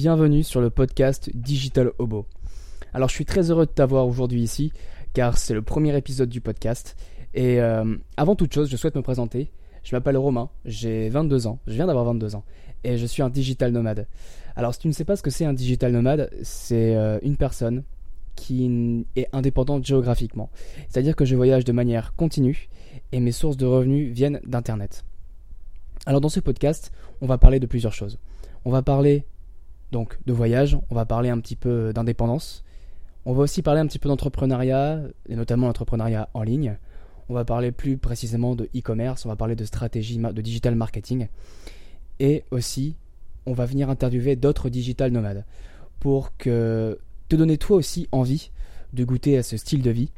bienvenue sur le podcast Digital Hobo. Alors je suis très heureux de t'avoir aujourd'hui ici car c'est le premier épisode du podcast et euh, avant toute chose je souhaite me présenter. Je m'appelle Romain, j'ai 22 ans, je viens d'avoir 22 ans et je suis un digital nomade. Alors si tu ne sais pas ce que c'est un digital nomade, c'est euh, une personne qui est indépendante géographiquement. C'est-à-dire que je voyage de manière continue et mes sources de revenus viennent d'Internet. Alors dans ce podcast, on va parler de plusieurs choses. On va parler donc de voyage, on va parler un petit peu d'indépendance, on va aussi parler un petit peu d'entrepreneuriat, et notamment l'entrepreneuriat en ligne. On va parler plus précisément de e-commerce, on va parler de stratégie de digital marketing. Et aussi, on va venir interviewer d'autres digital nomades pour que te donner toi aussi envie de goûter à ce style de vie.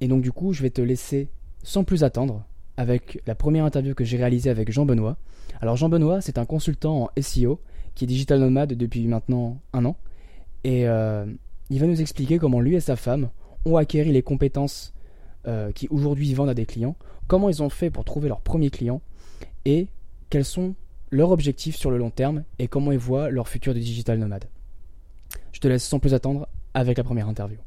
Et donc du coup, je vais te laisser sans plus attendre avec la première interview que j'ai réalisée avec Jean Benoît. Alors Jean Benoît, c'est un consultant en SEO qui est digital nomade depuis maintenant un an. Et euh, il va nous expliquer comment lui et sa femme ont acquéri les compétences euh, qui aujourd'hui vendent à des clients, comment ils ont fait pour trouver leurs premiers clients et quels sont leurs objectifs sur le long terme et comment ils voient leur futur de digital nomade. Je te laisse sans plus attendre avec la première interview.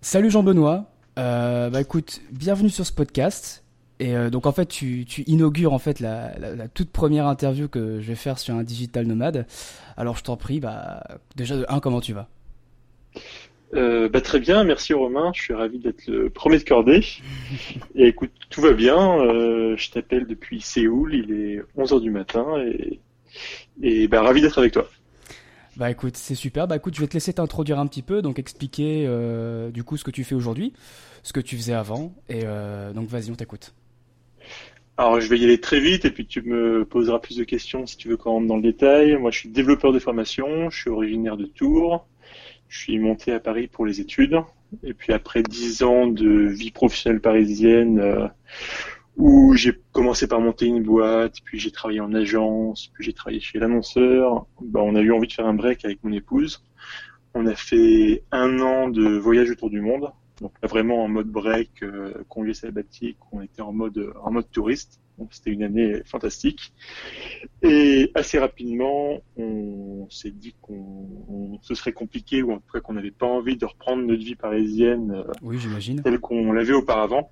Salut Jean-Benoît, euh, bah écoute, bienvenue sur ce podcast. Et euh, donc en fait, tu, tu inaugures en fait la, la, la, toute première interview que je vais faire sur un digital nomade. Alors je t'en prie, bah déjà de un, comment tu vas? Euh, bah, très bien, merci Romain. Je suis ravi d'être le premier de cordée. et écoute, tout va bien. Euh, je t'appelle depuis Séoul. Il est 11h du matin et, et bah, ravi d'être avec toi. Bah écoute, c'est super. Bah écoute, je vais te laisser t'introduire un petit peu, donc expliquer du coup ce que tu fais aujourd'hui, ce que tu faisais avant. Et donc vas-y, on t'écoute. Alors je vais y aller très vite et puis tu me poseras plus de questions si tu veux qu'on rentre dans le détail. Moi je suis développeur de formation, je suis originaire de Tours, je suis monté à Paris pour les études et puis après dix ans de vie professionnelle parisienne euh, où j'ai commencé par monter une boîte, puis j'ai travaillé en agence, puis j'ai travaillé chez l'annonceur, ben, on a eu envie de faire un break avec mon épouse. On a fait un an de voyage autour du monde, donc vraiment en mode break, euh, congé sabbatique, on était en mode en mode touriste. Donc c'était une année fantastique. Et assez rapidement, on s'est dit qu'on ce serait compliqué ou en tout cas qu'on n'avait pas envie de reprendre notre vie parisienne euh, oui, j'imagine. telle qu'on l'avait auparavant.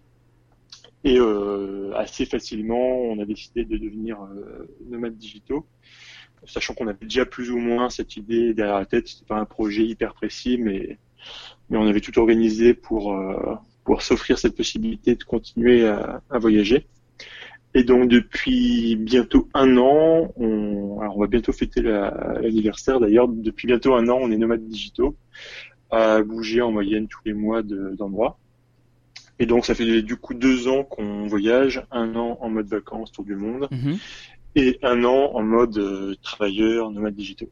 Et euh, assez facilement, on a décidé de devenir euh, nomades digitaux, sachant qu'on avait déjà plus ou moins cette idée derrière la tête. C'était pas un projet hyper précis, mais mais on avait tout organisé pour euh, pour s'offrir cette possibilité de continuer à, à, voyager. Et donc depuis bientôt un an, on, alors on va bientôt fêter l'anniversaire d'ailleurs. Depuis bientôt un an, on est nomades digitaux, à bouger en moyenne tous les mois d'endroits. Et donc ça fait du coup deux ans qu'on voyage, un an en mode vacances tour du monde Mhm. et un an en mode euh, travailleur, nomade digitaux.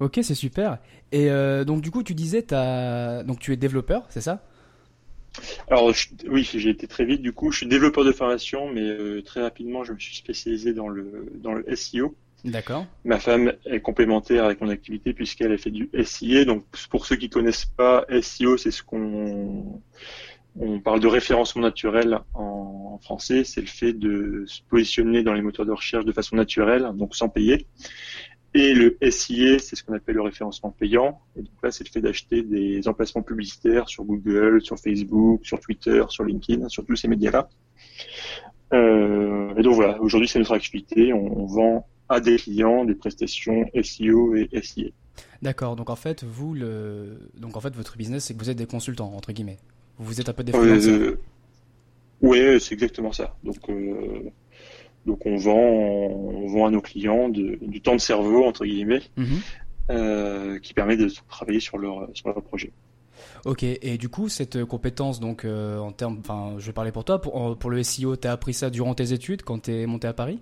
Ok, c'est super. Et euh, donc du coup, tu disais, donc tu es développeur, c'est ça? Alors je- oui, j'ai été très vite. Du coup, je suis développeur de formation, mais euh, très rapidement, je me suis spécialisé dans le dans le SEO. D'accord. Ma femme est complémentaire avec mon activité puisqu'elle a fait du SIA. Donc pour ceux qui connaissent pas, SEO, c'est ce qu'on on parle de référencement naturel en français. C'est le fait de se positionner dans les moteurs de recherche de façon naturelle, donc sans payer. Et le SIA, c'est ce qu'on appelle le référencement payant. Et donc là, c'est le fait d'acheter des emplacements publicitaires sur Google, sur Facebook, sur Twitter, sur LinkedIn, sur tous ces médias-là. Euh, et donc voilà, aujourd'hui, c'est notre activité. On, on vend à des clients des prestations SEO et SIA. D'accord. Donc en fait, vous le, donc en fait, votre business, c'est que vous êtes des consultants entre guillemets. Vous êtes un peu des freelancers. Euh, ouais, c'est exactement ça. Donc, euh, donc on vend, on vend à nos clients de- du temps de cerveau entre guillemets, Mhm. euh, qui permet de travailler sur leur sur leur projet. Ok. Et du coup, cette compétence, donc euh, en termes, enfin, je vais parler pour toi. Pour, pour le SEO, t'as appris ça durant tes études quand t'es monté à Paris?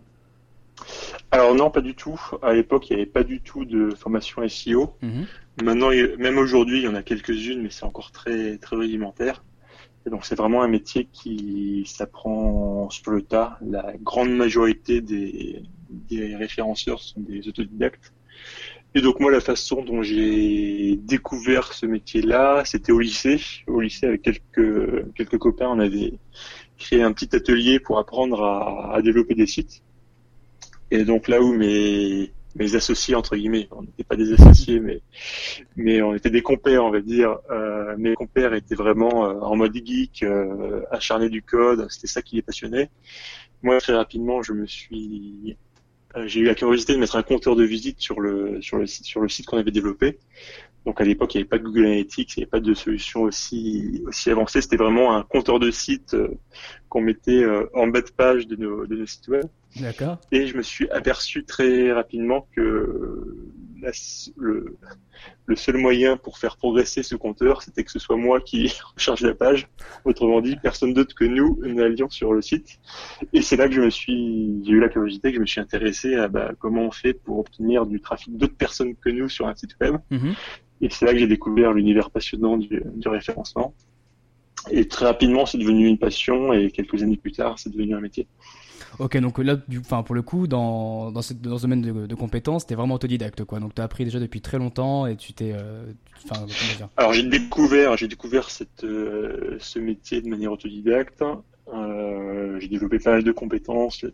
Alors non, pas du tout. À l'époque, il n'y avait pas du tout de formation SEO. Mhm. Maintenant, même aujourd'hui, il y en a quelques-unes, mais c'est encore très très rudimentaire. Et donc c'est vraiment un métier qui s'apprend sur le tas. La grande majorité des, référenceurs sont des autodidactes. Et donc moi, la façon dont j'ai découvert ce métier-là, c'était au lycée. Au lycée, avec quelques quelques copains, on avait créé un petit atelier pour apprendre à, à développer des sites. Et donc là où mes mes associés entre guillemets. On n'était pas des associés, mais mais on était des compères, on va dire. Euh, mes compères étaient vraiment euh, en mode geek, euh, acharnés du code. C'était ça qui les passionnait. Moi, très rapidement, je me suis euh, j'ai eu la curiosité de mettre un compteur de visite sur le sur le sur le site qu'on avait développé. Donc à l'époque, il n'y avait pas de Google Analytics, il n'y avait pas de solution aussi aussi avancée. C'était vraiment un compteur de site euh, qu'on mettait euh, en bas de page de nos, de nos sites web. D'accord. Et je me suis aperçu très rapidement que la, le, le seul moyen pour faire progresser ce compteur, c'était que ce soit moi qui recharge la page. Autrement dit, personne d'autre que nous n'allions sur le site. Et c'est là que je me suis, j'ai eu la curiosité, que je me suis intéressé à bah, comment on fait pour obtenir du trafic d'autres personnes que nous sur un site web. Mhm. Et c'est là que j'ai découvert l'univers passionnant du, du référencement. Et très rapidement, c'est devenu une passion et quelques années plus tard, c'est devenu un métier. Ok, donc là, du, pour le coup, dans, dans, cette, dans ce domaine de, de compétences, t'es vraiment autodidacte, quoi. Donc t'as appris déjà depuis très longtemps et tu t'es, euh, Alors j'ai découvert, découvert cette, euh, ce métier de manière autodidacte. Euh, j'ai développé pas mal de compétences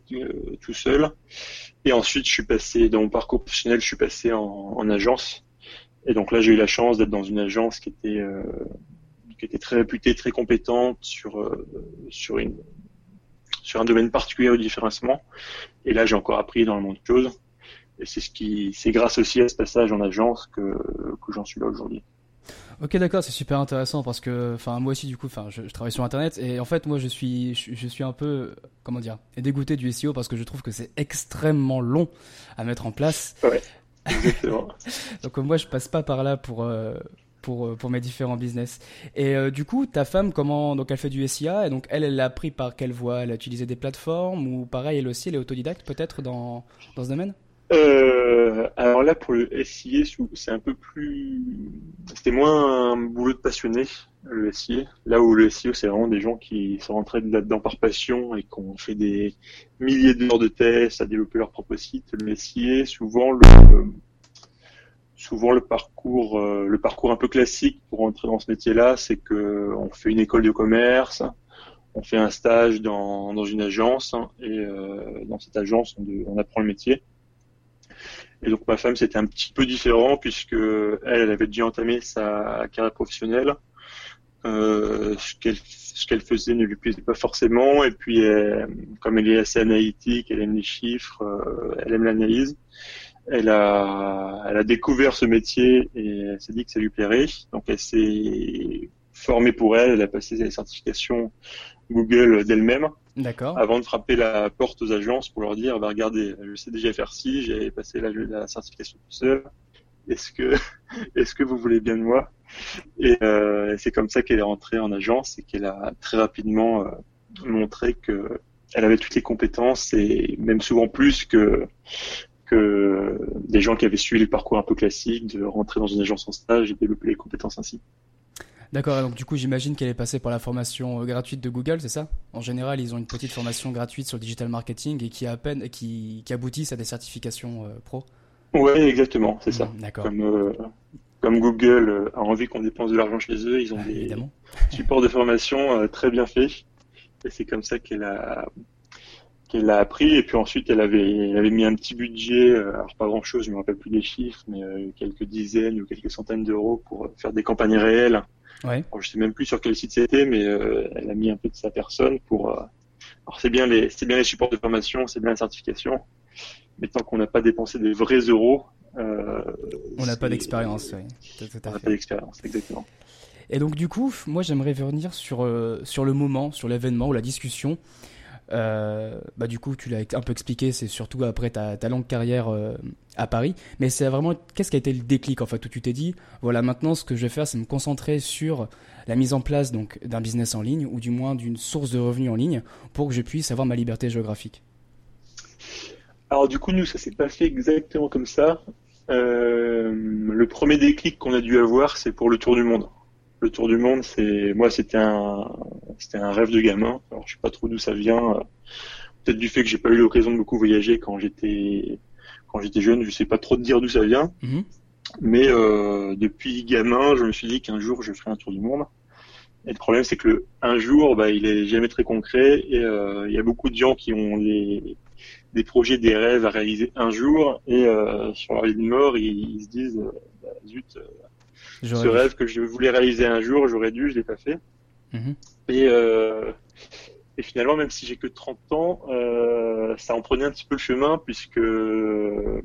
tout seul. Et ensuite, je suis passé dans mon parcours professionnel, je suis passé en, en agence. Et donc là, j'ai eu la chance d'être dans une agence qui était euh, qui était très réputée, très compétente sur euh, sur une sur un domaine particulier au différencement. Et là, j'ai encore appris dans le monde de choses. Et c'est ce qui, c'est grâce aussi à ce passage en agence que, que j'en suis là aujourd'hui. Ok, d'accord, c'est super intéressant parce que, enfin, moi aussi, du coup, enfin, je, je, travaille sur Internet et en fait, moi, je suis, je, je, suis un peu, comment dire, dégoûté du SEO parce que je trouve que c'est extrêmement long à mettre en place. Ouais, Donc moi, je passe pas par là pour. Euh, pour, pour mes différents business. Et euh, du coup, ta femme, comment donc elle fait du SIA et donc elle, elle l'a appris par quelle voie? Elle a utilisé des plateformes ou pareil, elle aussi, elle est autodidacte peut-être dans dans ce domaine? Euh, alors là, pour le SIA, c'est un peu plus, c'était moins un boulot de passionné, le SIA. Là où le SEO, c'est vraiment des gens qui sont rentrés là-dedans par passion et qui ont fait des milliers d'heures de tests à développer leur propre site. Le SIA, souvent le, souvent le parcours, euh, le parcours un peu classique pour entrer dans ce métier-là, c'est que on fait une école de commerce, on fait un stage dans, une agence et euh, dans cette agence, on, on apprend le métier. Et donc ma femme, c'était un petit peu différent puisque elle, elle avait déjà entamé sa carrière professionnelle. Euh, ce qu'elle ce qu'elle faisait ne lui plaisait pas forcément et puis comme elle est assez analytique, elle aime les chiffres, euh, elle aime l'analyse. Elle a elle a découvert ce métier et elle s'est dit que ça lui plairait. Donc elle s'est formée pour elle, elle a passé ses certifications Google d'elle-même. D'accord. Avant de frapper la porte aux agences pour leur dire, bah, regardez, je sais déjà faire ci, j'ai passé la, certification tout seul. Est-ce que, est-ce que vous voulez bien de moi? Et euh, c'est comme ça qu'elle est rentrée en agence et qu'elle a très rapidement euh, montré que elle avait toutes les compétences et même souvent plus que que des gens qui avaient suivi le parcours un peu classique de rentrer dans une agence en stage et développer les compétences ainsi. D'accord, donc du coup j'imagine qu'elle est passée par la formation euh, gratuite de Google, c'est ça? En général, ils ont une petite formation gratuite sur le digital marketing et qui, à peine, qui, qui aboutissent à des certifications euh, pro Oui, exactement, c'est ça. Mmh, D'accord. Comme, euh, comme Google a envie qu'on dépense de l'argent chez eux, ils ont des Évidemment. supports de formation euh, très bien faits. Et c'est comme ça qu'elle a qu'elle a appris et puis ensuite elle avait elle avait mis un petit budget alors pas grand chose je me rappelle plus des chiffres mais quelques dizaines ou quelques centaines d'euros pour faire des campagnes réelles Ouais. Alors, je sais même plus sur quel site c'était, mais euh, elle a mis un peu de sa personne pour. Euh... Alors c'est bien les, c'est bien les supports de formation, c'est bien la certification, mais tant qu'on n'a pas dépensé des vrais euros, euh, on n'a pas d'expérience. Tout on n'a pas d'expérience, exactement. Et donc du coup, moi j'aimerais revenir sur euh, sur le moment, sur l'événement ou la discussion. Euh, bah du coup, tu l'as un peu expliqué, c'est surtout après ta, longue carrière euh, à Paris. Mais c'est vraiment, qu'est-ce qui a été le déclic en fait où tu t'es dit, voilà, maintenant ce que je vais faire, c'est me concentrer sur la mise en place donc d'un business en ligne ou du moins d'une source de revenus en ligne pour que je puisse avoir ma liberté géographique. Alors du coup, nous, ça s'est pas fait exactement comme ça. Euh, le premier déclic qu'on a dû avoir, c'est pour le tour du monde. Le tour du monde, c'est moi, c'était un, c'était un rêve de gamin. Alors je sais pas trop d'où ça vient. Peut-être du fait que j'ai pas eu l'occasion de beaucoup voyager quand j'étais, quand j'étais jeune. Je sais pas trop te dire d'où ça vient. -hmm. Mais euh, depuis gamin, je me suis dit qu'un jour, je ferai un tour du monde. Et le problème, c'est que le un jour, bah, il est jamais très concret. Et euh, il y a beaucoup de gens qui ont les des projets, des rêves à réaliser un jour, et sur leur lit de mort, ils, se disent, bah, zut, ce rêve que je voulais réaliser un jour, j'aurais dû, je l'ai pas fait. Mhm. Et et finalement, même si j'ai que 30 ans, euh, ça en prenait un petit peu le chemin puisque,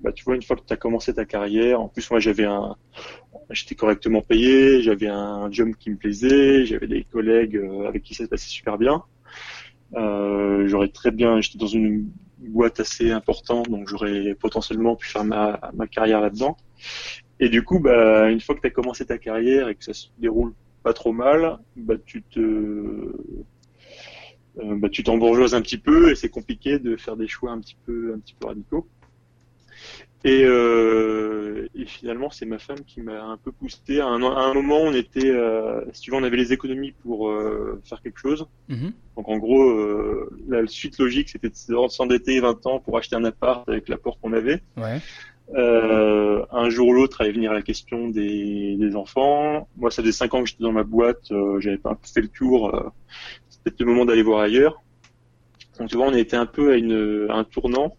bah, tu vois, une fois que tu as commencé ta carrière, en plus moi j'avais un, j'étais correctement payé, j'avais un job qui me plaisait, j'avais des collègues euh, avec qui ça se passait super bien. Euh, j'aurais très bien, j'étais dans une boîte assez importante, donc j'aurais potentiellement pu faire ma, ma carrière là-dedans. Et du coup, bah, une fois que tu as commencé ta carrière et que ça se déroule pas trop mal, bah, tu te euh, bah, tu t'embourgeoises un petit peu et c'est compliqué de faire des choix un petit peu, un petit peu radicaux. Et, euh, et finalement, c'est ma femme qui m'a un peu poussé. À un, à un, moment, on était, euh, si tu veux, on avait les économies pour euh, faire quelque chose. Mm-hmm. Donc en gros, euh, la suite logique, c'était de s'endetter 20 ans pour acheter un appart avec l'apport qu'on avait. Ouais. Euh, un jour ou l'autre allait venir la question des, des, enfants. Moi, ça faisait 5 ans que j'étais dans ma boîte, euh, j'avais pas fait le tour. Euh, c'était le moment d'aller voir ailleurs. Donc tu vois, on était un peu à, une, un tournant.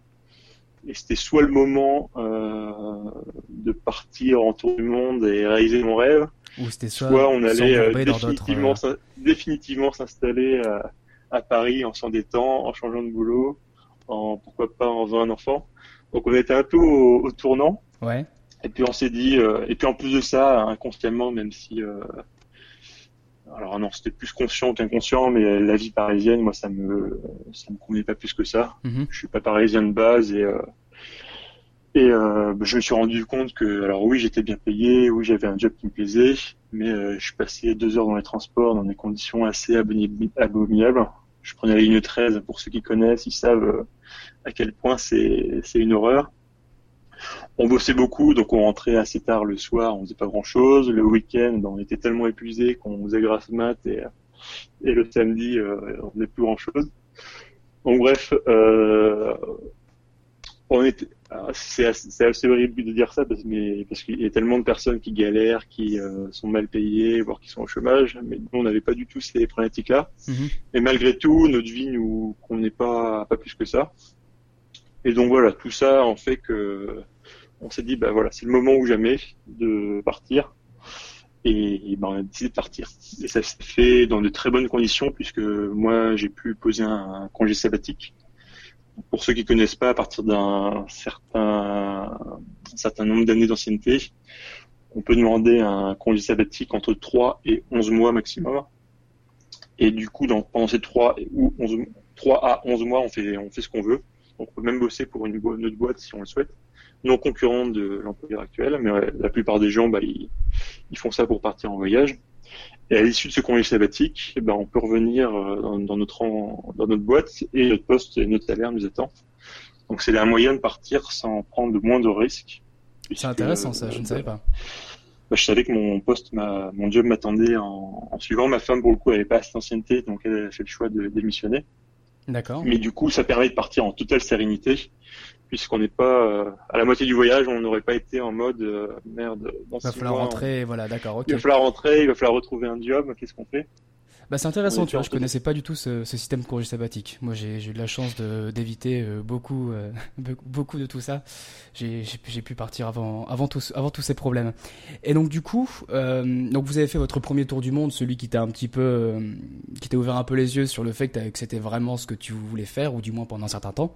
Et c'était soit le moment euh, de partir en tour du monde et réaliser mon rêve, ou c'était soit, on allait euh, définitivement, euh, définitivement s'installer à, à, Paris en s'endettant, en changeant de boulot, en pourquoi pas en faisant un enfant. Donc on était un peu au, au tournant. Ouais. Et puis on s'est dit, euh, et puis en plus de ça, inconsciemment, même si alors non, c'était plus conscient qu'inconscient, mais la vie parisienne, moi, ça me, ça me convenait pas plus que ça. Mhm. Je suis pas parisien de base et euh, et euh, je me suis rendu compte que, alors oui, j'étais bien payé, oui, j'avais un job qui me plaisait, mais euh, je passais deux heures dans les transports dans des conditions assez abominables. Je prenais la ligne 13, pour ceux qui connaissent, ils savent à quel point c'est une horreur on bossait beaucoup, donc on rentrait assez tard le soir, on faisait pas grand chose. Le week-end, on était tellement épuisé qu'on faisait grasse mat et, et le samedi, euh, on faisait plus grand chose. Donc bref, euh, on était, c'est assez, horrible de dire ça parce, mais, parce qu'il y a tellement de personnes qui galèrent, qui euh, sont mal payées, voire qui sont au chômage. Mais nous, on n'avait pas du tout ces problématiques-là. Mm-hmm. Et malgré tout, notre vie nous n'est pas pas plus que ça. Et donc voilà, tout ça en fait que on s'est dit, bah voilà, c'est le moment ou jamais de partir. Et, ben, on a décidé de partir. Et ça s'est fait dans de très bonnes conditions puisque moi, j'ai pu poser un, congé sabbatique. Pour ceux qui connaissent pas, à partir d'un certain, certain nombre d'années d'ancienneté, on peut demander un congé sabbatique entre 3 et 11 mois maximum. Et du coup, dans, pendant ces 3 ou 11, 3 à 11 mois, on fait, on fait ce qu'on veut. On peut même bosser pour une, une autre boîte si on le souhaite non concurrent de l'employeur actuel, mais la plupart des gens, bah, ils, font ça pour partir en voyage. Et à l'issue de ce congé sabbatique, bah, on peut revenir euh, dans, notre dans notre boîte et notre poste et notre salaire nous attend. Donc c'est un moyen de partir sans prendre de moins de risques. C'est intéressant ça, je ne savais pas. Bah, je savais que mon poste, mon job m'attendait en, suivant. Ma femme, pour le coup, elle n'avait pas assez d'ancienneté, donc elle a fait le choix de démissionner. D'accord. Mais du coup, ça permet de partir en totale sérénité puisqu'on n'est pas euh, à la moitié du voyage, on n'aurait pas été en mode euh, merde. il va falloir rentrer, voilà, d'accord. Il va falloir rentrer, il va falloir retrouver un job. Qu'est-ce qu'on fait? Bah, c'est intéressant, tu vois, je connaissais pas du tout ce, ce système congé sabbatique. Moi, j'ai eu de la chance d'éviter euh, beaucoup, beaucoup de tout ça. J'ai pu partir avant, avant, tous, avant tous ces problèmes. Et donc, du coup, donc vous avez fait votre premier tour du monde, celui qui t'a un petit peu, qui t'a ouvert un peu les yeux sur le fait que, que c'était vraiment ce que tu voulais faire, ou du moins pendant un certain temps.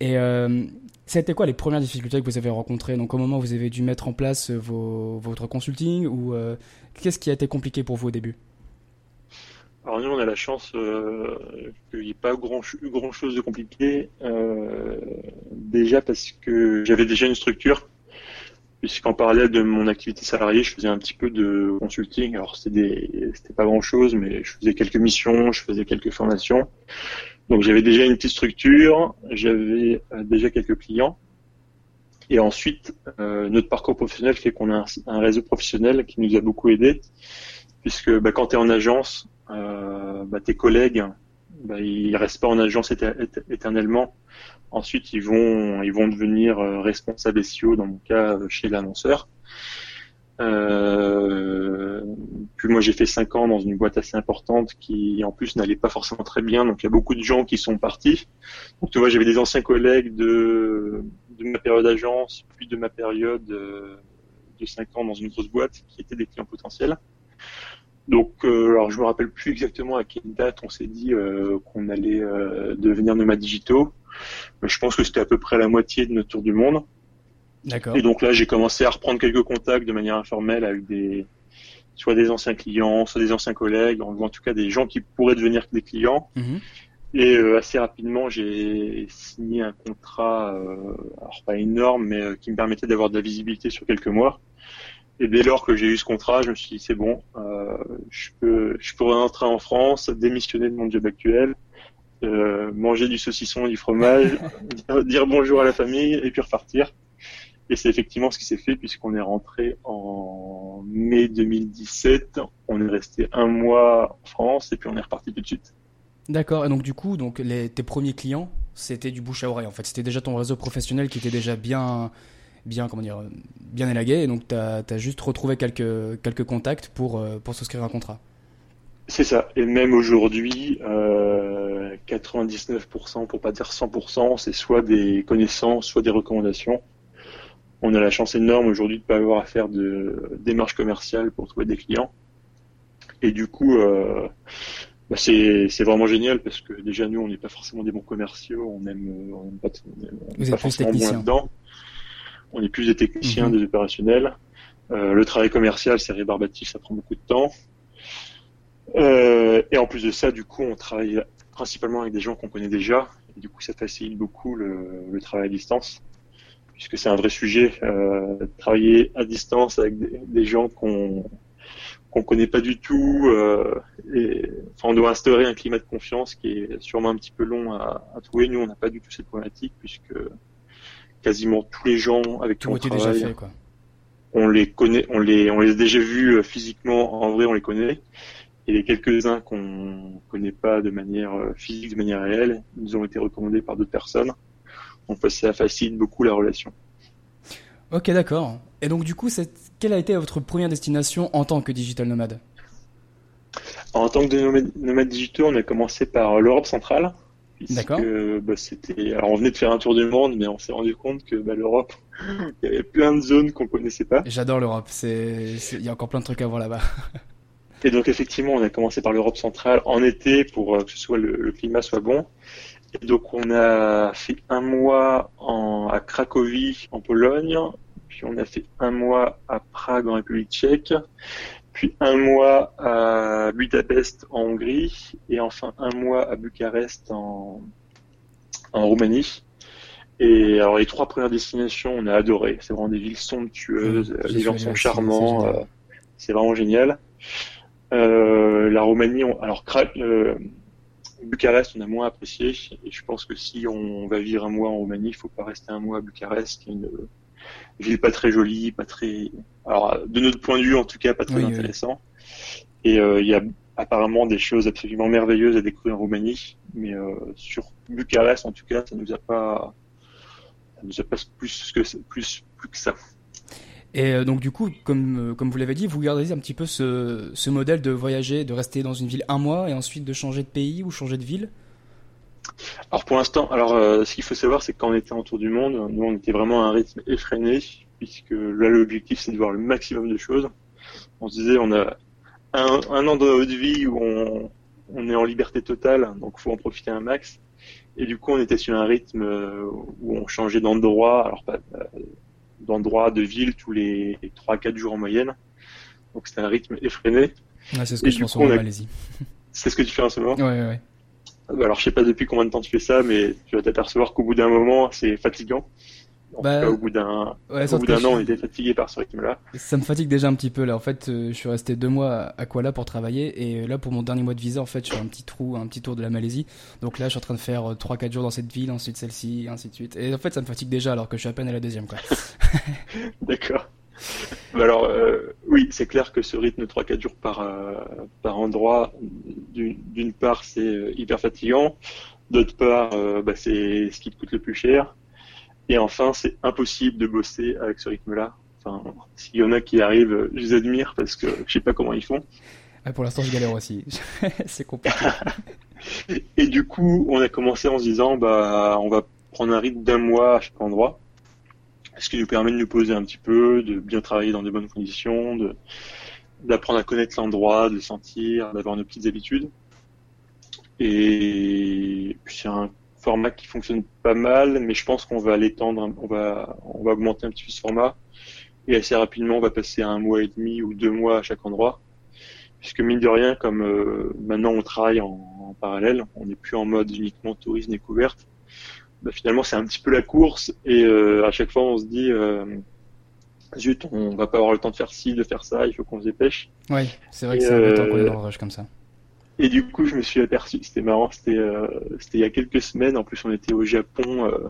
Et euh, c'était quoi les premières difficultés que vous avez rencontrées? Donc au moment où vous avez dû mettre en place vos, votre consulting ou euh, qu'est-ce qui a été compliqué pour vous au début? Alors nous, on a la chance euh, qu'il n'y ait pas grand, grand chose de compliqué. Euh, déjà parce que j'avais déjà une structure, puisqu'en parallèle de mon activité salariée, je faisais un petit peu de consulting. Alors c'était pas grand chose, mais je faisais quelques missions, je faisais quelques formations. Donc j'avais déjà une petite structure, j'avais euh, déjà quelques clients. Et ensuite, euh, notre parcours professionnel fait qu'on a un, réseau professionnel qui nous a beaucoup aidé, puisque bah, quand tu es en agence, euh, bah, tes collègues, bah, ils restent pas en agence éternellement. Ensuite, ils vont, ils vont devenir responsables SEO, dans mon cas, chez l'annonceur. Euh, puis moi j'ai fait cinq ans dans une boîte assez importante qui en plus n'allait pas forcément très bien, donc il y a beaucoup de gens qui sont partis. Donc tu vois j'avais des anciens collègues de, de ma période d'agence, puis de ma période euh, de cinq ans dans une grosse boîte qui étaient des clients potentiels. Donc euh, alors je me rappelle plus exactement à quelle date on s'est dit euh, qu'on allait devenir nomades digitaux, mais je pense que c'était à peu près la moitié de notre tour du monde. Et donc là, j'ai commencé à reprendre quelques contacts de manière informelle avec des, soit des anciens clients, soit des anciens collègues, ou en tout cas des gens qui pourraient devenir des clients. Mhm. Et euh, assez rapidement, j'ai signé un contrat, euh, alors pas énorme, mais euh, qui me permettait d'avoir de la visibilité sur quelques mois. Et dès lors que j'ai eu ce contrat, je me suis dit c'est bon, je peux, je peux rentrer en France, démissionner de mon job actuel, manger du saucisson et du fromage, dire bonjour à la famille et puis repartir. Et c'est effectivement ce qui s'est fait puisqu'on est rentré en mai 2017. On est resté un mois en France et puis on est reparti tout de suite. D'accord. Et donc du coup, donc les, tes premiers clients, c'était du bouche à oreille. En fait, c'était déjà ton réseau professionnel qui était déjà bien, bien comment dire, bien élagué. Et donc tu as, juste retrouvé quelques quelques contacts pour euh, pour souscrire un contrat. C'est ça. Et même aujourd'hui, euh, 99%, pour pas dire 100%, c'est soit des connaissances, soit des recommandations on a la chance énorme aujourd'hui de ne pas avoir à faire de démarches commerciales pour trouver des clients. Et du coup, euh, bah, c'est, vraiment génial parce que déjà nous, on n'est pas forcément des bons commerciaux, on aime, on pas, Vous êtes forcément bons là-dedans. On est plus des techniciens, mhm. des opérationnels. Euh, le travail commercial, c'est rébarbatif, ça prend beaucoup de temps. Euh, et en plus de ça, du coup, on travaille principalement avec des gens qu'on connaît déjà. Et du coup, ça facilite beaucoup le travail à distance puisque c'est un vrai sujet. Euh, travailler à distance avec des, gens qu'on qu'on connaît pas du tout, euh, et enfin, on doit instaurer un climat de confiance qui est sûrement un petit peu long à, à trouver. Nous, on n'a pas du tout cette problématique puisque quasiment tous les gens avec qui on travaille, déjà fait, quoi. on les connaît, on les on les a déjà vus euh, physiquement. En vrai, on les connaît. Et les quelques-uns qu'on connaît pas de manière euh, physique, de manière réelle, nous ont été recommandés par d'autres personnes. Donc ça facilite beaucoup la relation. Ok, d'accord. Et donc du coup, quelle a été votre première destination en tant que digital nomade? En tant que nomade, digital, on a commencé par l'Europe centrale. D'accord. Bah, c'était, alors on venait de faire un tour du monde, mais on s'est rendu compte que bah, l'Europe, il y avait plein de zones qu'on connaissait pas. J'adore l'Europe. C'est, il y a encore plein de trucs à voir là-bas. Et donc effectivement, on a commencé par l'Europe centrale en été pour euh, que ce soit le climat soit bon. Et donc on a fait un mois en, à Cracovie en Pologne, puis on a fait un mois à Prague en République tchèque, puis un mois à Budapest en Hongrie, et enfin un mois à Bucarest en, en Roumanie. Et alors les trois premières destinations, on a adoré. C'est vraiment des villes somptueuses, les gens sont charmants, euh, c'est vraiment génial. Euh, la Roumanie, on, alors euh, Bucarest, on a moins apprécié. Et je pense que si on va vivre un mois en Roumanie, il faut pas rester un mois à Bucarest, qui est une ville pas très jolie, pas très, alors de notre point de vue en tout cas, pas très intéressant. Et euh, il y a apparemment des choses absolument merveilleuses à découvrir en Roumanie, mais euh, sur Bucarest en tout cas, ça nous a pas, ça nous a pas plus que plus plus que ça. Et euh, donc du coup, comme, euh, comme vous l'avez dit, vous gardez un petit peu ce, ce modèle de voyager, de rester dans une ville un mois et ensuite de changer de pays ou changer de ville? Alors pour l'instant, alors euh, ce qu'il faut savoir, c'est que quand on était en tour du monde, nous on était vraiment à un rythme effréné, puisque là l'objectif c'est de voir le maximum de choses. On se disait on a un, un an de notre vie où on, on est en liberté totale, donc il faut en profiter un max. Et du coup on était sur un rythme où on changeait d'endroit, alors pas d'endroits, de villes tous les 3-4 jours en moyenne. Donc c'était un rythme effréné. c'est ce que je fais en Malaisie. C'est ce que tu fais en ce moment Ouais, ouais. Alors je sais pas depuis combien de temps tu fais ça, mais tu vas t'apercevoir qu'au bout d'un moment, c'est fatigant. Bah, au bout d'un ouais, an, on était fatigué par ce rythme-là. Ça me fatigue déjà un petit peu là. En fait, euh, je suis resté deux mois à Kuala pour travailler et là pour mon dernier mois de visa, en fait, je fais un petit trou, un petit tour de la Malaisie. Donc là, je suis en train de faire 3-4 euh, jours dans cette ville, ensuite celle-ci, ainsi de suite. Et en fait, ça me fatigue déjà alors que je suis à peine à la deuxième. D'accord. Bah alors euh, oui, c'est clair que ce rythme de 3-4 jours par par endroit, d'une part, c'est hyper fatigant. D'autre part, bah, c'est ce qui te coûte le plus cher. Et enfin, c'est impossible de bosser avec ce rythme-là. Enfin, s'il y en a qui arrivent, je les admire parce que je sais pas comment ils font. pour l'instant, je galère aussi. c'est compliqué. Et du coup, on a commencé en se disant, bah, on va prendre un rythme d'un mois à chaque endroit. Ce qui nous permet de nous poser un petit peu, de bien travailler dans de bonnes conditions, de, d'apprendre à connaître l'endroit, de sentir, d'avoir nos petites habitudes. Et puis c'est un format qui fonctionne pas mal, mais je pense qu'on va l'étendre, on va, on va augmenter un petit peu ce format. Et assez rapidement, on va passer à un mois et demi ou deux mois à chaque endroit. Puisque mine de rien, comme euh, maintenant on travaille en, parallèle, on n'est plus en mode uniquement tourisme découverte. Bah, finalement, c'est un petit peu la course et euh, à chaque fois, on se dit, euh, zut, on va pas avoir le temps de faire ci, de faire ça, il faut qu'on se dépêche. Oui, c'est vrai que c'est embêtant qu'on est dans le rush comme ça. Et du coup, je me suis aperçu, c'était marrant, c'était euh, il y a quelques semaines. En plus, on était au Japon, euh,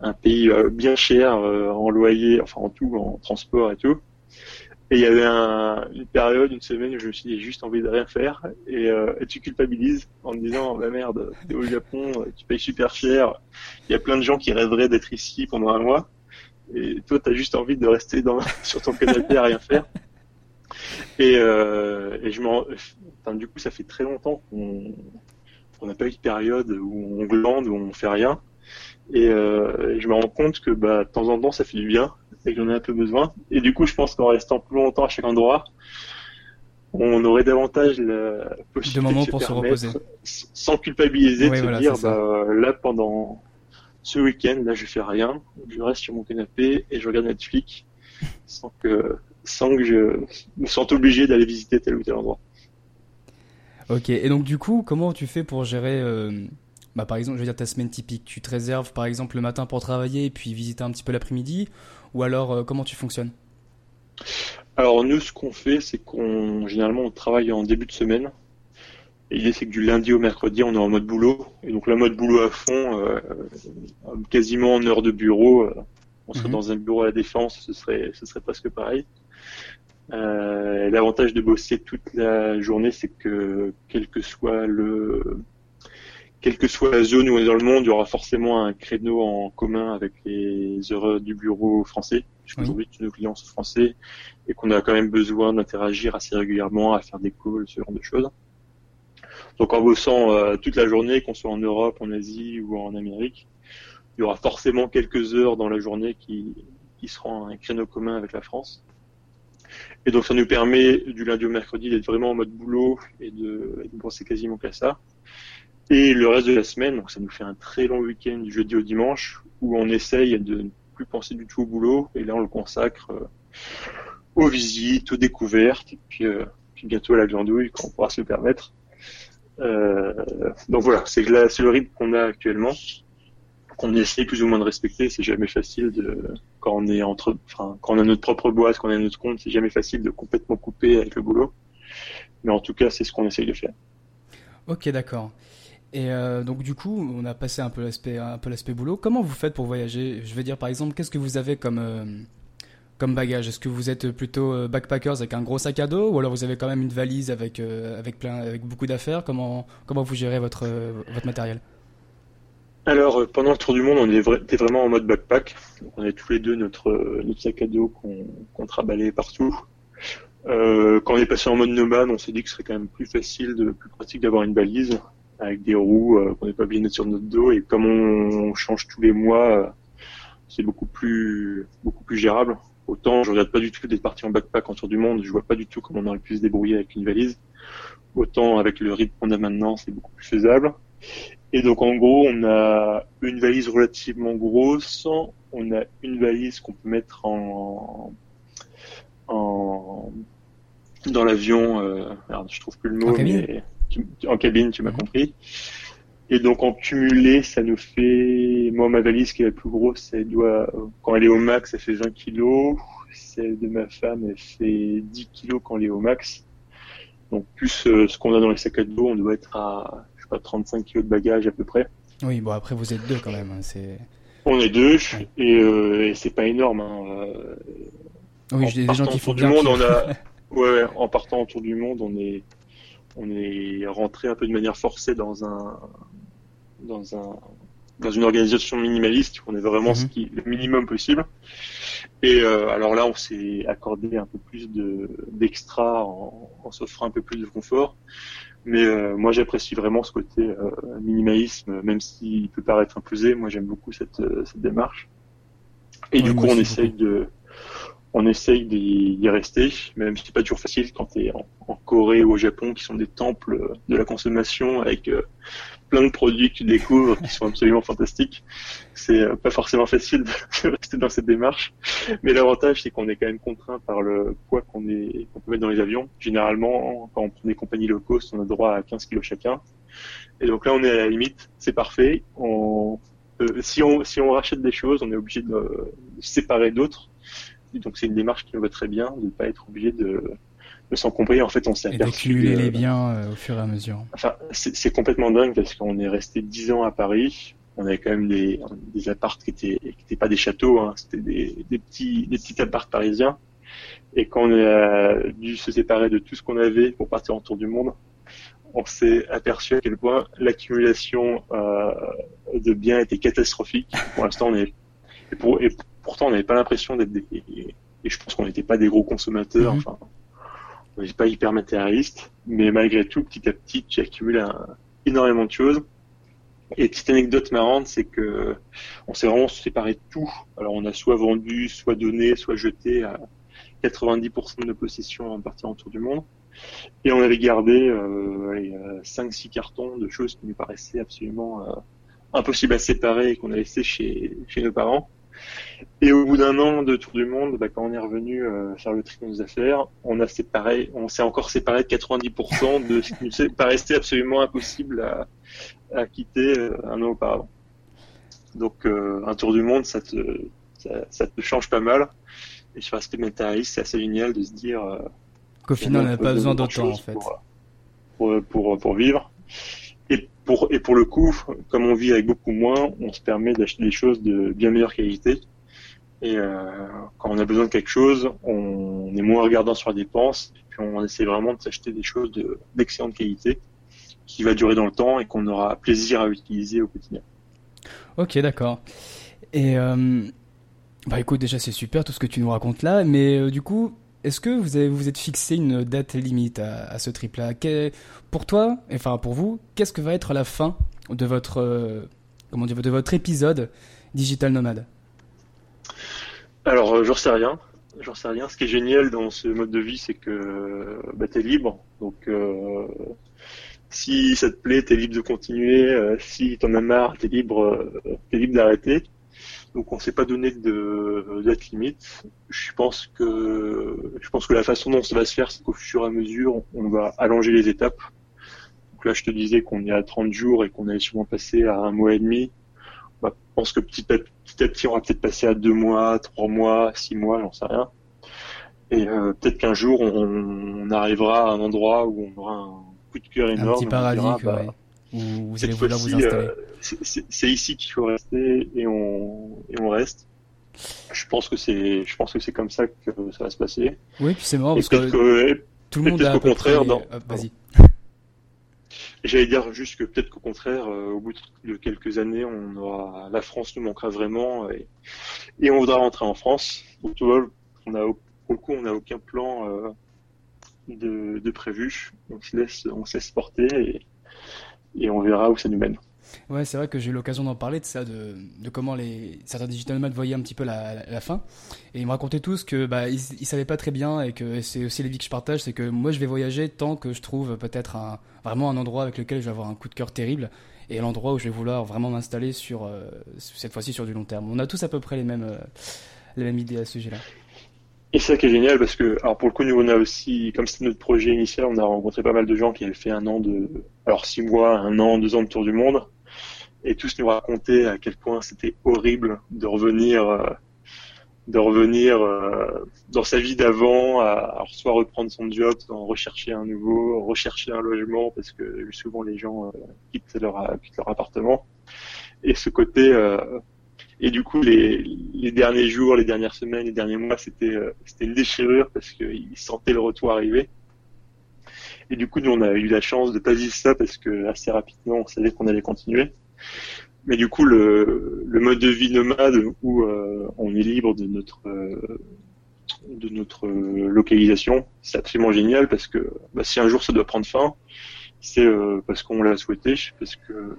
un pays euh, bien cher en loyer, enfin en tout, en transport et tout. Et il y avait un, une période, une semaine où je me suis dit, juste envie de rien faire. Et, et tu culpabilises en te disant, bah merde, t'es au Japon, tu payes super cher. Il y a plein de gens qui rêveraient d'être ici pendant un mois. Et toi, t'as juste envie de rester dans, sur ton canapé à rien faire. Et, euh, et je m'en, enfin, du coup, ça fait très longtemps qu'on n'a pas eu de période où on glande, où on fait rien. Et, euh, je me rends compte que bah, de temps en temps, ça fait du bien et que j'en ai un peu besoin. Et du coup, je pense qu'en restant plus longtemps à chaque endroit, on aurait davantage la possibilité de, moments pour se reposer, sans culpabiliser, de se dire bah, là pendant ce week-end, là je fais rien, je reste sur mon canapé et je regarde Netflix sans que sans que je me sente obligé d'aller visiter tel ou tel endroit. Ok, et donc du coup, comment tu fais pour gérer, euh, bah, par exemple, je veux dire ta semaine typique? Tu te réserves par exemple le matin pour travailler et puis visiter un petit peu l'après-midi? Ou alors euh, comment tu fonctionnes? Alors nous, ce qu'on fait, c'est qu'on généralement on travaille en début de semaine. L'idée, c'est que du lundi au mercredi, on est en mode boulot. Et donc, la mode boulot à fond, euh, quasiment en heure de bureau. on serait mhm. dans un bureau à la défense, ce serait, ce serait presque pareil. Euh, L'avantage de bosser toute la journée, c'est que quel que soit le quelle que soit la zone où on est dans le monde, il y aura forcément un créneau en commun avec les heureux du bureau français. Puisqu'aujourd'hui, tous nos clients sont français et qu'on a quand même besoin d'interagir assez régulièrement, à faire des calls, ce genre de choses. Donc en bossant euh, toute la journée, qu'on soit en Europe, en Asie ou en Amérique, il y aura forcément quelques heures dans la journée qui, qui seront un créneau commun avec la France. Et donc ça nous permet du lundi au mercredi d'être vraiment en mode boulot et de, de penser quasiment qu'à ça. Et le reste de la semaine, donc ça nous fait un très long week-end du jeudi au dimanche où on essaye de ne plus penser du tout au boulot et là on le consacre euh, aux visites, aux découvertes et puis, euh, bientôt à la glandouille quand on pourra se le permettre. Euh, donc voilà, c'est le rythme qu'on a actuellement qu'on essaie plus ou moins de respecter. C'est jamais facile de, quand on est entre, enfin, quand on a notre propre boîte, quand on a notre compte, c'est jamais facile de complètement couper avec le boulot. Mais en tout cas, c'est ce qu'on essaye de faire. Ok, d'accord. Et euh, donc du coup, on a passé un peu l'aspect un peu l'aspect boulot. Comment vous faites pour voyager? Je veux dire par exemple, qu'est-ce que vous avez comme euh, comme bagage? Est-ce que vous êtes plutôt euh, backpackers avec un gros sac à dos ou alors vous avez quand même une valise avec avec plein avec beaucoup d'affaires? Comment comment vous gérez votre votre matériel? Alors, euh, pendant le tour du monde, on était vraiment en mode backpack. on avait tous les deux notre, euh, notre sac à dos qu'on qu traballait partout. Euh, quand on est passé en mode nomade, on s'est dit que ce serait quand même plus facile, plus pratique d'avoir une valise avec des roues qu'on n'est pas obligé de sur notre dos. Et comme on, change tous les mois, c'est beaucoup plus beaucoup plus gérable. Autant je regarde pas du tout d'être parti en backpack en tour du monde, je vois pas du tout comment on aurait pu se débrouiller avec une valise. Autant avec le rythme qu'on a maintenant, c'est beaucoup plus faisable. Et donc en gros, on a une valise relativement grosse, on a une valise qu'on peut mettre en, en dans l'avion, euh, merde, je trouve plus le mot, en cabine, mais, en cabine tu m'as mhm. compris. Et donc en cumulé, ça nous fait, moi ma valise qui est la plus grosse, elle doit, quand elle est au max, elle fait 20 kilos. Celle de ma femme, elle fait 10 kilos quand elle est au max. Donc plus euh, ce qu'on a dans les sacs à dos, on doit être à pas, 35 kilos de bagages à peu près. Oui, bon après vous êtes deux quand même. Hein, c'est... On est deux et, euh, et c'est pas énorme. Hein. Euh, oui, j'ai des gens qui font du monde, on a, ouais, en partant autour du monde, on est, on est rentré un peu de manière forcée dans un, dans un, dans une organisation minimaliste. On est vraiment ce mhm. qui, le minimum possible. Et euh, alors là, on s'est accordé un peu plus de d'extra en, en s'offrant un peu plus de confort. Mais euh, moi, j'apprécie vraiment ce côté euh, minimalisme, même s'il peut paraître imposé. Moi, j'aime beaucoup cette, euh, cette démarche. Et Ouais, du coup, on essaye de, on essaye d'y d'y rester, même si c'est pas toujours facile quand tu es en, en Corée ou au Japon, qui sont des temples de la consommation avec euh, plein de produits que tu découvres qui sont absolument fantastiques. C'est euh, pas forcément facile de rester dans cette démarche, mais l'avantage c'est qu'on est quand même contraint par le poids qu'on est peut mettre dans les avions. Généralement, quand on prend des compagnies low cost, on a droit à 15 kilos chacun. Et donc là, on est à la limite, c'est parfait. Euh, si on si on rachète des choses, on est obligé de, de séparer d'autres. Donc c'est une démarche qui nous va très bien, de ne pas être obligé de, de s'encombrer. En fait, on s'est aperçu. d'accumuler les biens euh, au fur et à mesure. Enfin, c'est complètement dingue parce qu'on est resté dix ans à Paris. On avait quand même des, des apparts qui étaient, qui étaient pas des châteaux, hein, c'était des, des petits, des petits apparts parisiens. Et quand on a dû se séparer de tout ce qu'on avait pour partir en tour du monde, on s'est aperçu à quel point l'accumulation euh, de biens était catastrophique. Pour l'instant, on est, et, pour- et pourtant, on n'avait pas l'impression d'être des, et je pense qu'on n'était pas des gros consommateurs. Mhm. Enfin, on n'est pas hyper matérialiste, mais malgré tout, petit à petit, tu accumules énormément de choses. Et petite anecdote marrante, c'est que on s'est vraiment séparé de tout. Alors on a soit vendu, soit donné, soit jeté à 90% de nos possessions en partant autour du monde. Et on avait gardé euh, allez, euh, 5-6 cartons de choses qui nous paraissaient absolument euh, impossibles à séparer et qu'on a laissé chez nos parents. Et au bout d'un an de tour du monde, bah, quand on est revenu euh, faire le tri de nos affaires, on a séparé, on s'est encore séparé de 90% de ce qui nous paraissait absolument impossible à, à quitter euh, un an auparavant. Donc euh, un tour du monde, ça te, ça, ça te change pas mal. Et sur l'aspect matérialiste, c'est assez génial de se dire. euh, Qu'au final, on n'a pas besoin d'autant, en grand-chose fait. Pour, pour, pour, pour vivre. Et pour, le coup, comme on vit avec beaucoup moins, on se permet d'acheter des choses de bien meilleure qualité. Et euh, quand on a besoin de quelque chose, on est moins regardant sur la dépense. Et puis on essaie vraiment de s'acheter des choses de- d'excellente qualité qui va durer dans le temps et qu'on aura plaisir à utiliser au quotidien. Ok, d'accord. Et euh, bah écoute, déjà c'est super tout ce que tu nous racontes là, mais euh, du coup, est-ce que vous avez, vous êtes fixé une date limite à, ce trip-là? Pour toi, enfin pour vous, qu'est-ce que va être la fin de votre, euh, comment dire, de votre épisode Digital Nomade? Alors, euh, j'en sais rien. Sais rien. Ce qui est génial dans ce mode de vie, c'est que bah, t'es libre. Donc, euh, si ça te plaît, t'es libre de continuer. Si t'en as marre, t'es libre, t'es libre d'arrêter. Donc, on s'est pas donné de date limite. Je pense que, je pense que la façon dont ça va se faire, c'est qu'au fur et à mesure, on va allonger les étapes. Donc là, je te disais qu'on est à 30 jours et qu'on allait sûrement passer à un mois et demi. Bah, je pense que petit à, petit à petit, on va peut-être passer à deux mois, trois mois, six mois, j'en sais rien. Et euh, peut-être qu'un jour, on, on arrivera à un endroit où on aura un coup de cœur Un énorme. petit et on paradis, dira, bah, ouais, où vous cette allez vouloir vous fois-ci, installer? euh, c'est- ici qu'il faut rester et on, et on reste. Je pense que c'est, je pense que c'est comme ça que ça va se passer. Oui, puis c'est marrant parce peut-être que que, tout le monde a peu contraire, près- Hop, Vas-y. J'allais dire juste que peut-être qu'au contraire, euh, au bout de quelques années, on aura la France nous manquera vraiment et, et on voudra rentrer en France. Donc tu vois, on a au- pour le coup, on n'a aucun plan euh, de, de prévu. On se laisse, on se laisse porter et, et on verra où ça nous mène. Ouais, c'est vrai que j'ai eu l'occasion d'en parler de ça, de, de comment les certains digital nomades voyaient un petit peu la, la, la fin. Et ils me racontaient tous que bah ils, ils savaient pas très bien et que c'est aussi les vies que je partage, c'est que moi je vais voyager tant que je trouve peut-être un vraiment un endroit avec lequel je vais avoir un coup de cœur terrible et l'endroit où je vais vouloir vraiment m'installer sur euh, cette fois-ci sur du long terme. On a tous à peu près les mêmes euh, les mêmes idées à ce sujet-là. Et c'est ça qui est génial parce que, alors pour le coup, nous on a aussi, comme c'était notre projet initial, on a rencontré pas mal de gens qui avaient fait un an de, alors six mois, un an, deux ans de tour du monde, et tous nous racontaient à quel point c'était horrible de revenir, euh, euh, dans sa vie d'avant, à, soit reprendre son job, soit en rechercher un nouveau, rechercher un logement parce que souvent les gens euh, quittent leur appartement, et ce côté et du coup, les, derniers jours, les dernières semaines, les derniers mois, c'était c'était une déchirure parce qu'ils sentaient le retour arriver. Et du coup, nous, on a eu la chance de pas vivre ça parce que assez rapidement, on savait qu'on allait continuer. mais du coup, le, le mode de vie nomade où on est libre de notre de notre localisation, c'est absolument génial parce que bah, si un jour ça doit prendre fin, c'est parce qu'on l'a souhaité, parce que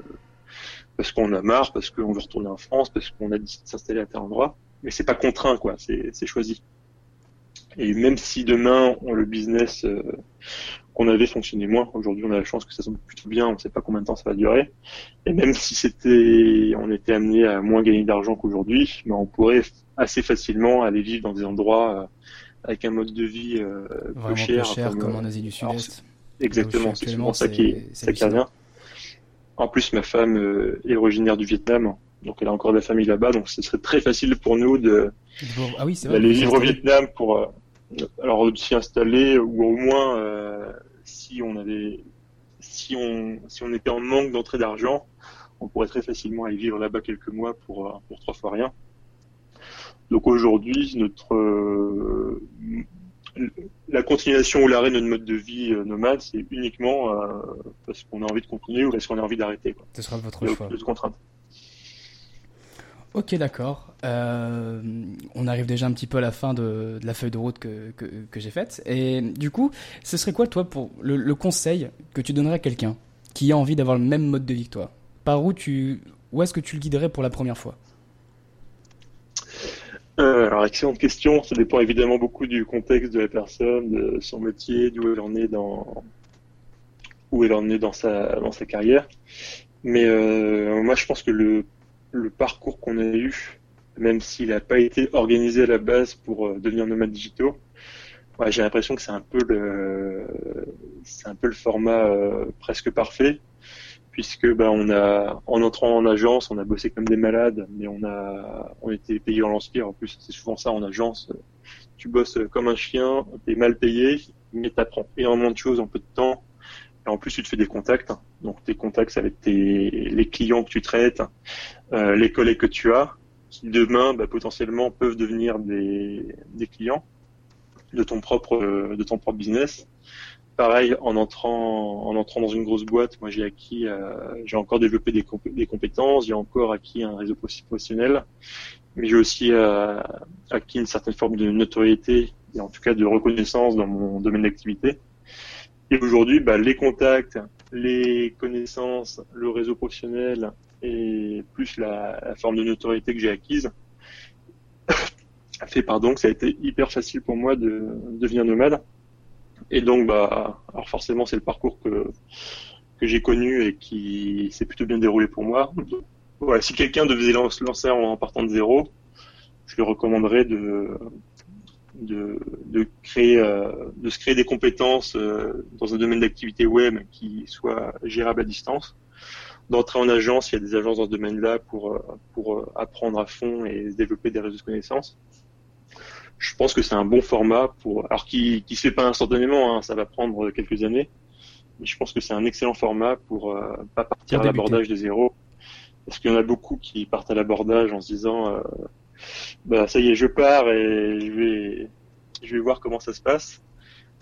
parce qu'on a marre, parce qu'on veut retourner en France, parce qu'on a décidé de s'installer à tel endroit. Mais c'est pas contraint, quoi. C'est choisi. Et même si demain on, le business euh, qu'on avait fonctionnait moins, aujourd'hui on a la chance que ça sonne plutôt bien, on ne sait pas combien de temps ça va durer. Et même si c'était, on était amené à moins gagner d'argent qu'aujourd'hui, mais on pourrait assez facilement aller vivre dans des endroits euh, avec un mode de vie euh, peu cher, comme, en Asie du Sud-Est. Exactement, c'est souvent ça qui, ça qui revient. En plus, ma femme euh, est originaire du Vietnam, donc elle a encore de la famille là-bas, donc ce serait très facile pour nous de ah d'aller vivre au Vietnam pour euh, alors s'y installer ou au moins euh, si on avait si on si on était en manque d'entrée d'argent, on pourrait très facilement aller vivre là-bas quelques mois pour pour trois fois rien. Donc aujourd'hui, notre la continuation ou l'arrêt de notre mode de vie euh, nomade, c'est uniquement euh, parce qu'on a envie de continuer ou parce qu'on a envie d'arrêter. Ce sera votre choix. De contrainte. Ok, d'accord. Euh, on arrive déjà un petit peu à la fin de, la feuille de route que, j'ai faite. Et du coup, ce serait quoi, toi, pour le, conseil que tu donnerais à quelqu'un qui a envie d'avoir le même mode de toi? Par où, tu, où est-ce que tu le guiderais pour la première fois? Euh, alors, excellente question. Ça dépend évidemment beaucoup du contexte de la personne, de son métier, d'où elle en est dans où elle en est dans sa dans sa carrière. Mais euh, moi, je pense que le le parcours qu'on a eu, même s'il n'a pas été organisé à la base pour euh, devenir nomade digitaux, ouais, j'ai l'impression que c'est un peu le c'est un peu le format euh, presque parfait puisque bah, on a en entrant en agence, on a bossé comme des malades, mais on a on était payé en lance-pierre. En plus, c'est souvent ça en agence. Tu bosses comme un chien, t'es mal payé, mais t'apprends énormément de choses en peu de temps. En plus, tu te fais des contacts. Donc tes contacts, ça les clients que tu traites, euh, les collègues que tu as, qui demain bah, potentiellement peuvent devenir des, clients de ton propre business pareil, en entrant, en entrant dans une grosse boîte, moi j'ai acquis, euh, j'ai encore développé des, des compétences, j'ai encore acquis un réseau professionnel, mais j'ai aussi euh, acquis une certaine forme de notoriété et en tout cas de reconnaissance dans mon domaine d'activité. Et aujourd'hui, bah, les contacts, les connaissances, le réseau professionnel et plus la, forme de notoriété que j'ai acquise fait pardon que ça a été hyper facile pour moi de devenir nomade. Et donc, bah, alors forcément, c'est le parcours que, que j'ai connu et qui s'est plutôt bien déroulé pour moi. Voilà, si quelqu'un devait se lancer en partant de zéro, je lui recommanderais de, de, de créer, euh, de se créer des compétences euh, dans un domaine d'activité web qui soit gérable à distance. D'entrer en agence, il y a des agences dans ce domaine-là pour, euh, pour apprendre à fond et développer des réseaux de connaissances. Je pense que c'est un bon format pour, alors qui qui se fait pas instantanément, hein, ça va prendre quelques années, mais je pense que c'est un excellent format pour euh, pas partir à l'abordage de zéro, parce qu'il y en a beaucoup qui partent à l'abordage en se disant, euh, bah ça y est, je pars et je vais je vais voir comment ça se passe.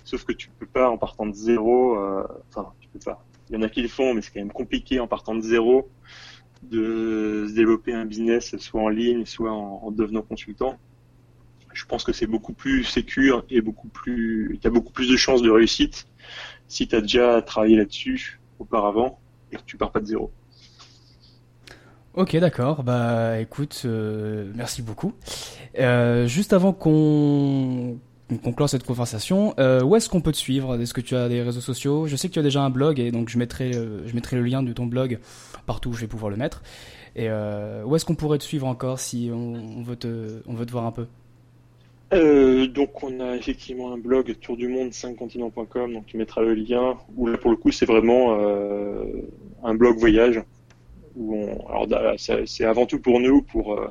Sauf que tu peux pas en partant de zéro, euh, enfin tu peux pas. Il y en a qui le font, mais c'est quand même compliqué en partant de zéro de se développer un business soit en ligne, soit en devenant consultant je pense que c'est beaucoup plus sécure et beaucoup plus, tu as beaucoup plus de chances de réussite si tu as déjà travaillé là-dessus auparavant et que tu pars pas de zéro. Ok, d'accord. Bah, écoute, euh, merci beaucoup. Euh, juste avant qu'on conclure cette conversation, euh, où est-ce qu'on peut te suivre? Est-ce que tu as des réseaux sociaux? Je sais que tu as déjà un blog et donc je mettrai, le lien de ton blog partout où je vais pouvoir le mettre. Et où est-ce qu'on pourrait te suivre encore si on, veut te, voir un peu? Donc on a effectivement un blog tour du monde 5continents.com donc tu mettras le lien où là pour le coup c'est vraiment un blog voyage où on, alors c'est avant tout pour nous pour euh,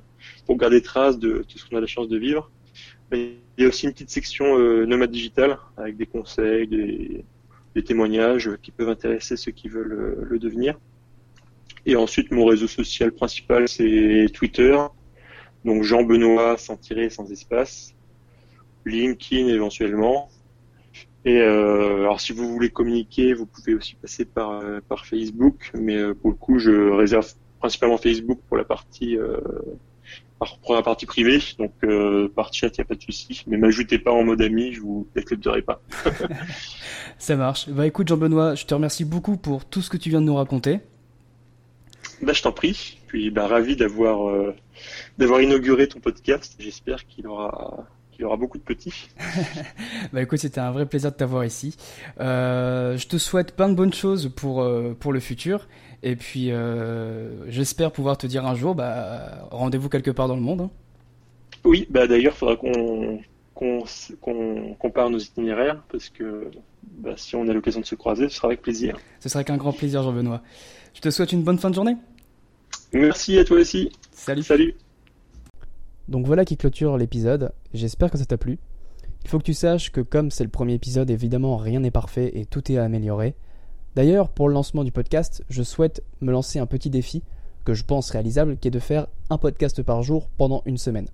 pour garder trace de tout ce qu'on a la chance de vivre. Mais il y a aussi une petite section euh, nomade digital avec des conseils des, des, témoignages qui peuvent intéresser ceux qui veulent le devenir. Et ensuite mon réseau social principal c'est Twitter. Donc Jean Benoît sans tirer sans espace. LinkedIn éventuellement. Et euh, alors si vous voulez communiquer, vous pouvez aussi passer par, euh, par Facebook, mais euh, pour le coup, je réserve principalement Facebook pour la partie pour la partie privée, donc par chat, il n'y a pas de souci. Mais m'ajoutez pas en mode ami, je vous accepterai pas. Ça marche. Bah écoute Jean-Benoît, je te remercie beaucoup pour tout ce que tu viens de nous raconter. Bah je t'en prie. Puis bah ravi d'avoir d'avoir inauguré ton podcast. J'espère qu'il aura il y aura beaucoup de petits. bah écoute, c'était un vrai plaisir de t'avoir ici. Euh, je te souhaite plein de bonnes choses pour, euh, pour le futur. Et puis, euh, j'espère pouvoir te dire un jour, bah, rendez-vous quelque part dans le monde. Hein. Oui, bah d'ailleurs, il faudra qu'on qu'on compare nos itinéraires parce que bah, si on a l'occasion de se croiser, ce sera avec plaisir. Ce sera avec un grand plaisir, Jean-Benoît. Je te souhaite une bonne fin de journée. Merci à toi aussi. Salut. Salut. Donc voilà qui clôture l'épisode, j'espère que ça t'a plu. Il faut que tu saches que comme c'est le premier épisode, évidemment rien n'est parfait et tout est à améliorer. D'ailleurs, pour le lancement du podcast, je souhaite me lancer un petit défi que je pense réalisable, qui est de faire un podcast par jour pendant une semaine.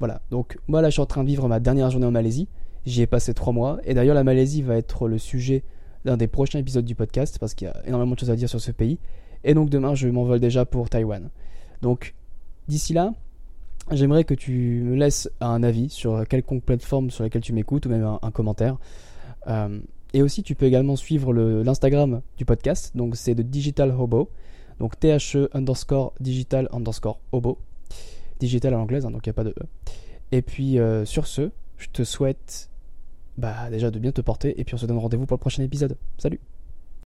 Voilà, donc moi là je suis en train de vivre ma dernière journée en Malaisie, j'y ai passé trois mois, et d'ailleurs la Malaisie va être le sujet d'un des prochains épisodes du podcast, parce qu'il y a énormément de choses à dire sur ce pays, et donc demain je m'envole déjà pour Taïwan. Donc d'ici là, J'aimerais que tu me laisses un avis sur quelconque plateforme sur laquelle tu m'écoutes ou même un, commentaire. Euh, et aussi, tu peux également suivre l'Instagram du podcast. Donc, c'est de Digital Hobo. Donc, THE underscore digital underscore hobo. Digital en anglaise, hein, donc il n'y a pas de E. Et puis, euh, sur ce, je te souhaite bah, déjà de bien te porter. Et puis, on se donne rendez-vous pour le prochain épisode. Salut!